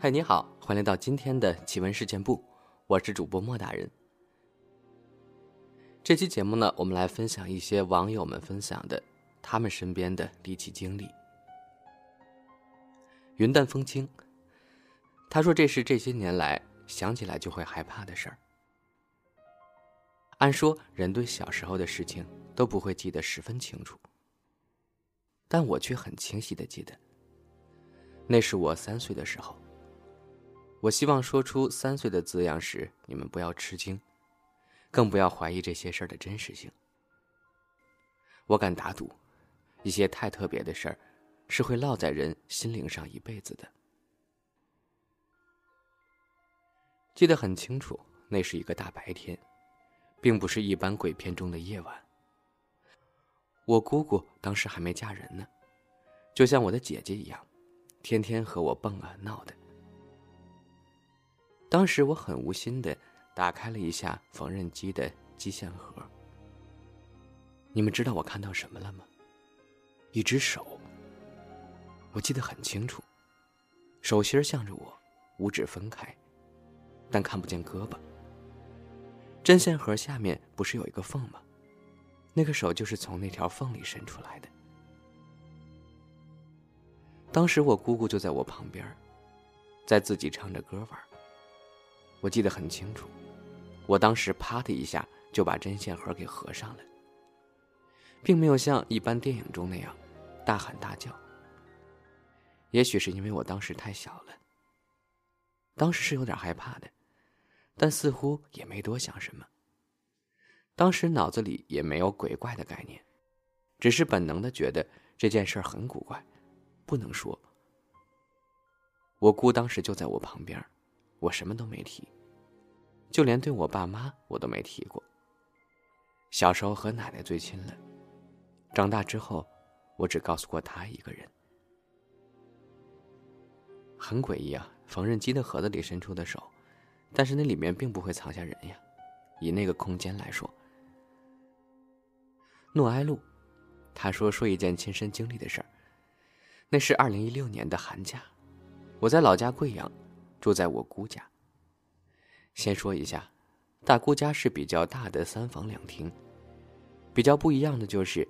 嗨，你好，欢迎来到今天的奇闻事件部，我是主播莫大人。这期节目呢，我们来分享一些网友们分享的他们身边的离奇经历。云淡风轻，他说这是这些年来想起来就会害怕的事儿。按说人对小时候的事情都不会记得十分清楚，但我却很清晰的记得，那是我三岁的时候。我希望说出“三岁”的字样时，你们不要吃惊，更不要怀疑这些事儿的真实性。我敢打赌，一些太特别的事儿，是会烙在人心灵上一辈子的。记得很清楚，那是一个大白天，并不是一般鬼片中的夜晚。我姑姑当时还没嫁人呢，就像我的姐姐一样，天天和我蹦啊闹的。当时我很无心的打开了一下缝纫机的机线盒，你们知道我看到什么了吗？一只手。我记得很清楚，手心向着我，五指分开，但看不见胳膊。针线盒下面不是有一个缝吗？那个手就是从那条缝里伸出来的。当时我姑姑就在我旁边，在自己唱着歌玩。我记得很清楚，我当时啪的一下就把针线盒给合上了，并没有像一般电影中那样大喊大叫。也许是因为我当时太小了，当时是有点害怕的，但似乎也没多想什么。当时脑子里也没有鬼怪的概念，只是本能的觉得这件事很古怪，不能说。我姑当时就在我旁边。我什么都没提，就连对我爸妈我都没提过。小时候和奶奶最亲了，长大之后，我只告诉过她一个人。很诡异啊！缝纫机的盒子里伸出的手，但是那里面并不会藏下人呀。以那个空间来说，诺埃路，他说说一件亲身经历的事儿。那是二零一六年的寒假，我在老家贵阳。住在我姑家。先说一下，大姑家是比较大的三房两厅。比较不一样的就是，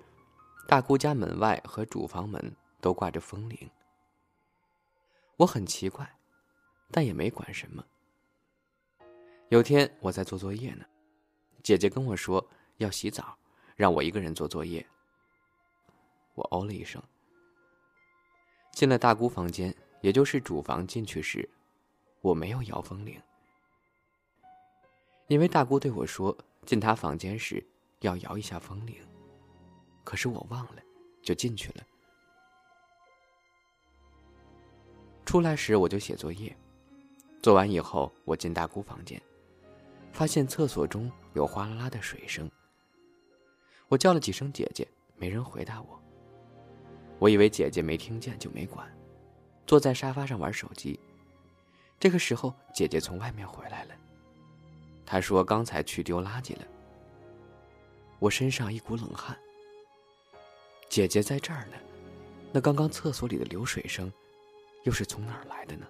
大姑家门外和主房门都挂着风铃。我很奇怪，但也没管什么。有天我在做作业呢，姐姐跟我说要洗澡，让我一个人做作业。我哦了一声，进了大姑房间，也就是主房进去时。我没有摇风铃，因为大姑对我说，进她房间时要摇一下风铃。可是我忘了，就进去了。出来时我就写作业，做完以后我进大姑房间，发现厕所中有哗啦啦的水声。我叫了几声姐姐，没人回答我。我以为姐姐没听见，就没管，坐在沙发上玩手机。这个时候，姐姐从外面回来了。她说：“刚才去丢垃圾了。”我身上一股冷汗。姐姐在这儿呢，那刚刚厕所里的流水声，又是从哪儿来的呢？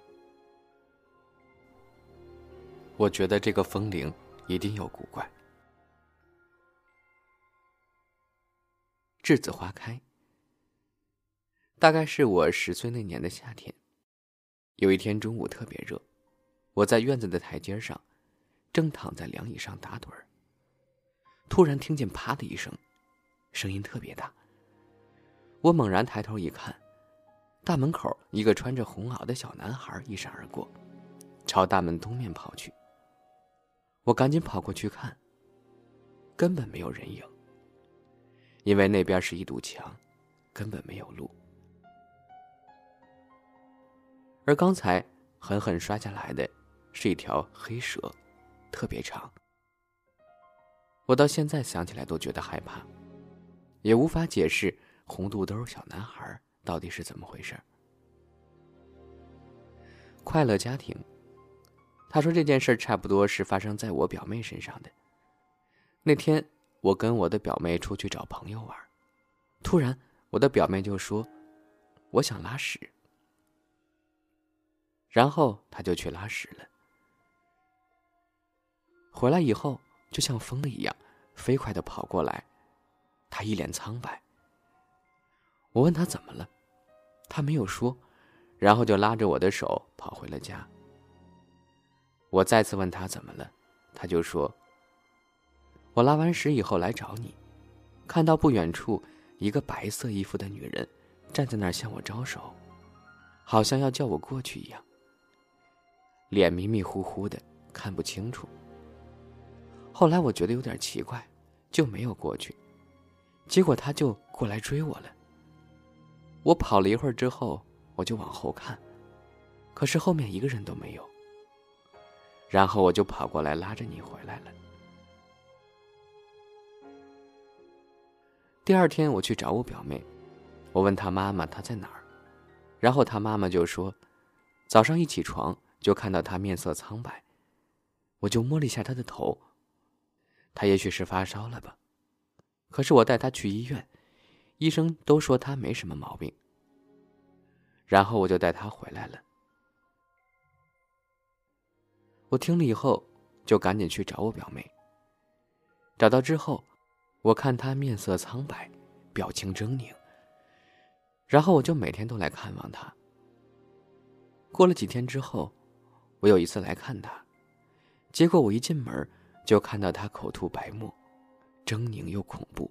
我觉得这个风铃一定有古怪。栀子花开，大概是我十岁那年的夏天。有一天中午特别热，我在院子的台阶上，正躺在凉椅上打盹儿。突然听见“啪”的一声，声音特别大。我猛然抬头一看，大门口一个穿着红袄的小男孩一闪而过，朝大门东面跑去。我赶紧跑过去看，根本没有人影，因为那边是一堵墙，根本没有路。而刚才狠狠摔下来的，是一条黑蛇，特别长。我到现在想起来都觉得害怕，也无法解释红肚兜小男孩到底是怎么回事。快乐家庭，他说这件事差不多是发生在我表妹身上的。那天我跟我的表妹出去找朋友玩，突然我的表妹就说：“我想拉屎。”然后他就去拉屎了。回来以后，就像疯了一样，飞快的跑过来，他一脸苍白。我问他怎么了，他没有说，然后就拉着我的手跑回了家。我再次问他怎么了，他就说：“我拉完屎以后来找你，看到不远处一个白色衣服的女人站在那儿向我招手，好像要叫我过去一样。脸迷迷糊糊的，看不清楚。后来我觉得有点奇怪，就没有过去。结果他就过来追我了。我跑了一会儿之后，我就往后看，可是后面一个人都没有。”然后我就跑过来拉着你回来了。第二天我去找我表妹，我问她妈妈她在哪儿，然后她妈妈就说，早上一起床就看到她面色苍白，我就摸了一下她的头，他也许是发烧了吧，可是我带他去医院，医生都说他没什么毛病。然后我就带他回来了。我听了以后，就赶紧去找我表妹。找到之后，我看她面色苍白，表情狰狞。然后我就每天都来看望她。过了几天之后，我有一次来看她，结果我一进门就看到他口吐白沫，狰狞又恐怖。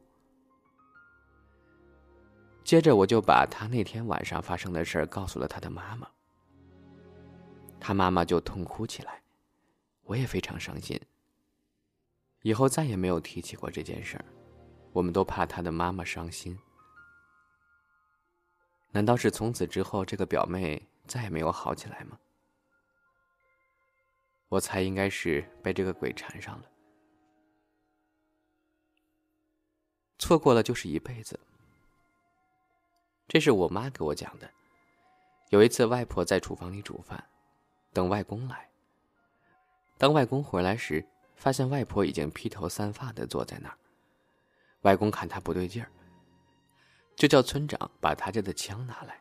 接着我就把他那天晚上发生的事儿告诉了他的妈妈。他妈妈就痛哭起来。我也非常伤心。以后再也没有提起过这件事儿，我们都怕他的妈妈伤心。难道是从此之后，这个表妹再也没有好起来吗？我猜应该是被这个鬼缠上了。错过了就是一辈子。这是我妈给我讲的。有一次，外婆在厨房里煮饭，等外公来。当外公回来时，发现外婆已经披头散发的坐在那儿。外公看他不对劲儿，就叫村长把他家的枪拿来。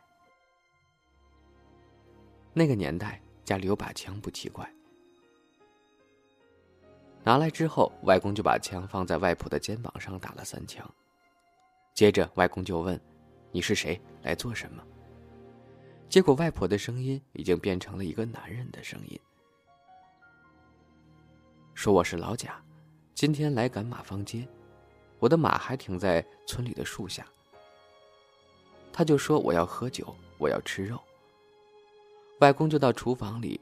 那个年代家里有把枪不奇怪。拿来之后，外公就把枪放在外婆的肩膀上打了三枪。接着，外公就问：“你是谁？来做什么？”结果，外婆的声音已经变成了一个男人的声音。说我是老贾，今天来赶马坊街，我的马还停在村里的树下。他就说我要喝酒，我要吃肉。外公就到厨房里，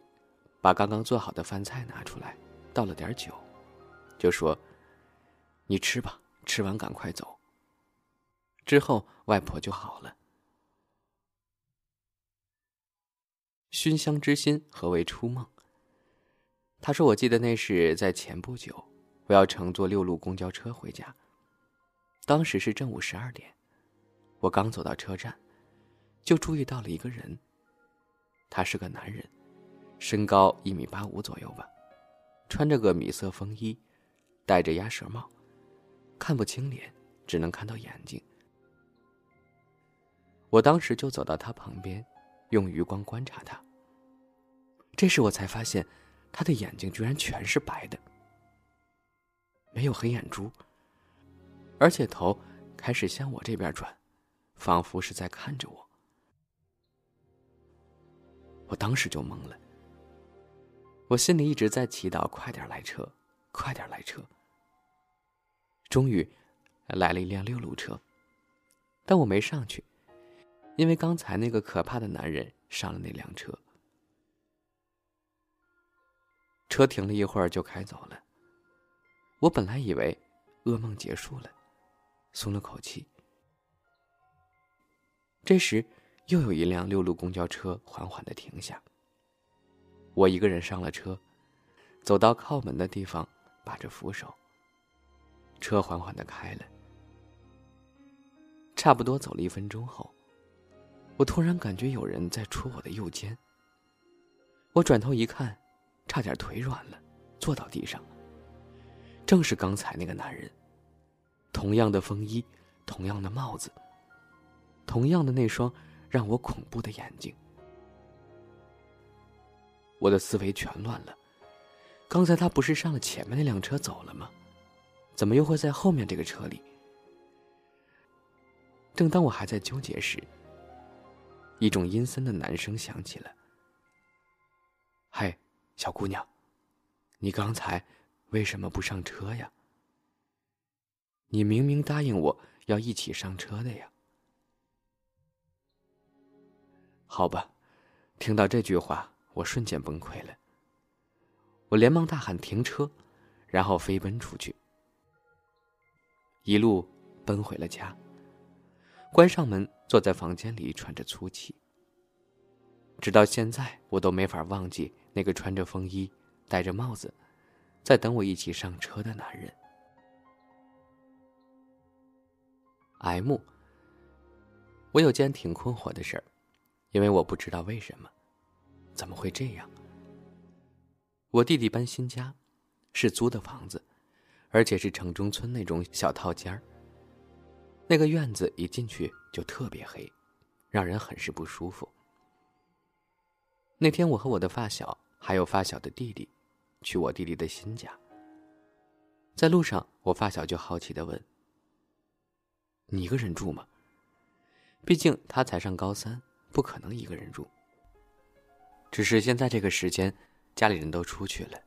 把刚刚做好的饭菜拿出来，倒了点酒，就说：“你吃吧，吃完赶快走。”之后外婆就好了。熏香之心，何为初梦？他说：“我记得那是在前不久，我要乘坐六路公交车回家。当时是正午十二点，我刚走到车站，就注意到了一个人。他是个男人，身高一米八五左右吧，穿着个米色风衣，戴着鸭舌帽，看不清脸，只能看到眼睛。我当时就走到他旁边，用余光观察他。这时我才发现。”他的眼睛居然全是白的，没有黑眼珠，而且头开始向我这边转，仿佛是在看着我。我当时就懵了，我心里一直在祈祷快点来车，快点来车。终于，来了一辆六路车，但我没上去，因为刚才那个可怕的男人上了那辆车。车停了一会儿就开走了。我本来以为噩梦结束了，松了口气。这时，又有一辆六路公交车缓缓的停下。我一个人上了车，走到靠门的地方，把着扶手。车缓缓的开了。差不多走了一分钟后，我突然感觉有人在戳我的右肩。我转头一看。差点腿软了，坐到地上。正是刚才那个男人，同样的风衣，同样的帽子，同样的那双让我恐怖的眼睛。我的思维全乱了。刚才他不是上了前面那辆车走了吗？怎么又会在后面这个车里？正当我还在纠结时，一种阴森的男声响起了：“嗨，小姑娘，你刚才为什么不上车呀？你明明答应我要一起上车的呀。”好吧，听到这句话，我瞬间崩溃了。我连忙大喊停车，然后飞奔出去，一路奔回了家。关上门，坐在房间里喘着粗气。直到现在，我都没法忘记那个穿着风衣、戴着帽子，在等我一起上车的男人。M，我有件挺困惑的事儿，因为我不知道为什么，怎么会这样。我弟弟搬新家，是租的房子，而且是城中村那种小套间儿。那个院子一进去就特别黑，让人很是不舒服。那天我和我的发小还有发小的弟弟，去我弟弟的新家。在路上，我发小就好奇的问：“你一个人住吗？”毕竟他才上高三，不可能一个人住。只是现在这个时间。家里人都出去了。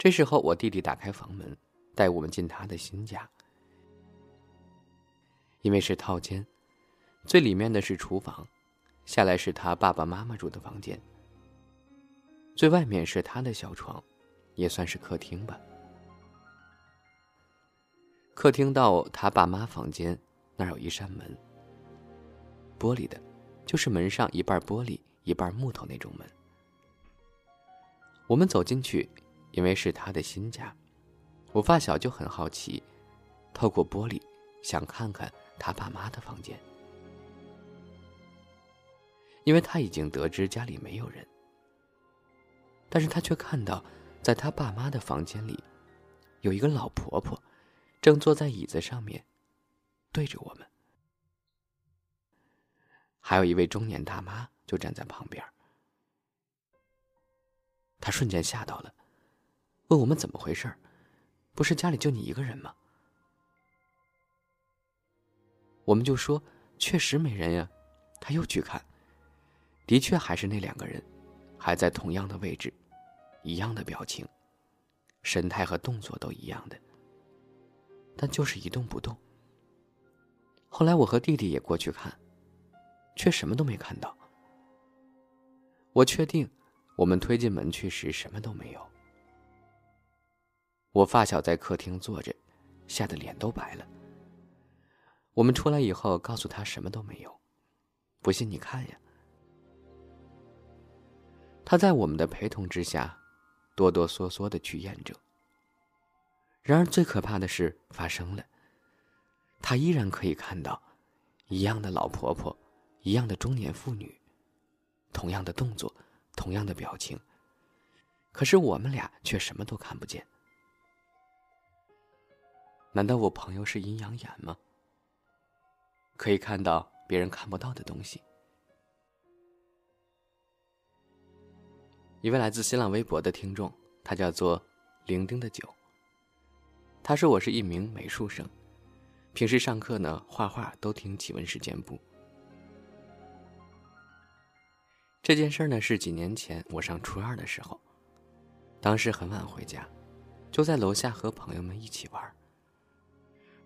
这时候，我弟弟打开房门，带我们进他的新家。因为是套间，最里面的是厨房，下来是他爸爸妈妈住的房间。最外面是他的小床，也算是客厅吧。客厅到他爸妈房间那儿有一扇门，玻璃的，就是门上一半玻璃一半木头那种门。我们走进去，因为是他的新家，我发小就很好奇，透过玻璃想看看他爸妈的房间，因为他已经得知家里没有人，但是他却看到，在他爸妈的房间里，有一个老婆婆，正坐在椅子上面，对着我们，还有一位中年大妈就站在旁边。他瞬间吓到了，问我们怎么回事不是家里就你一个人吗？我们就说确实没人呀。他又去看，的确还是那两个人，还在同样的位置，一样的表情，神态和动作都一样的，但就是一动不动。后来我和弟弟也过去看，却什么都没看到。我确定。我们推进门去时，什么都没有。我发小在客厅坐着，吓得脸都白了。我们出来以后，告诉他什么都没有。不信你看呀。他在我们的陪同之下，哆哆嗦嗦的去验证。然而最可怕的事发生了，他依然可以看到，一样的老婆婆，一样的中年妇女，同样的动作。同样的表情，可是我们俩却什么都看不见。难道我朋友是阴阳眼吗？可以看到别人看不到的东西。一位来自新浪微博的听众，他叫做伶仃的酒。他说我是一名美术生，平时上课呢画画都听启文时间部。这件事呢是几年前我上初二的时候，当时很晚回家，就在楼下和朋友们一起玩。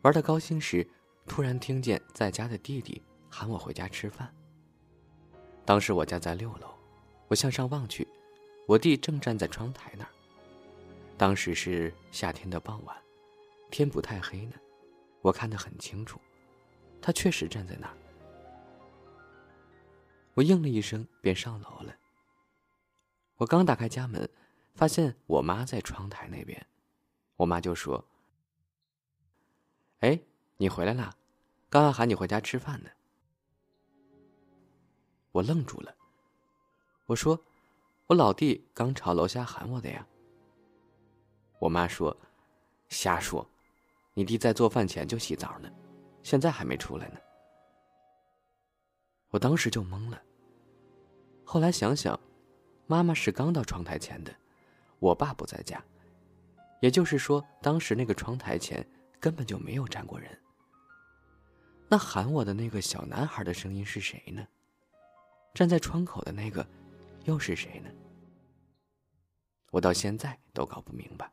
玩的高兴时，突然听见在家的弟弟喊我回家吃饭。当时我家在六楼，我向上望去，我弟正站在窗台那儿。当时是夏天的傍晚，天不太黑呢，我看得很清楚，他确实站在那儿。我应了一声，便上楼了。我刚打开家门，发现我妈在窗台那边，我妈就说：“哎，你回来啦，刚刚喊你回家吃饭呢。”我愣住了，我说：“我老弟刚朝楼下喊我的呀。”我妈说：“瞎说，你弟在做饭前就洗澡呢，现在还没出来呢。”我当时就懵了，后来想想，妈妈是刚到窗台前的，我爸不在家，也就是说，当时那个窗台前根本就没有站过人。那喊我的那个小男孩的声音是谁呢？站在窗口的那个又是谁呢？我到现在都搞不明白。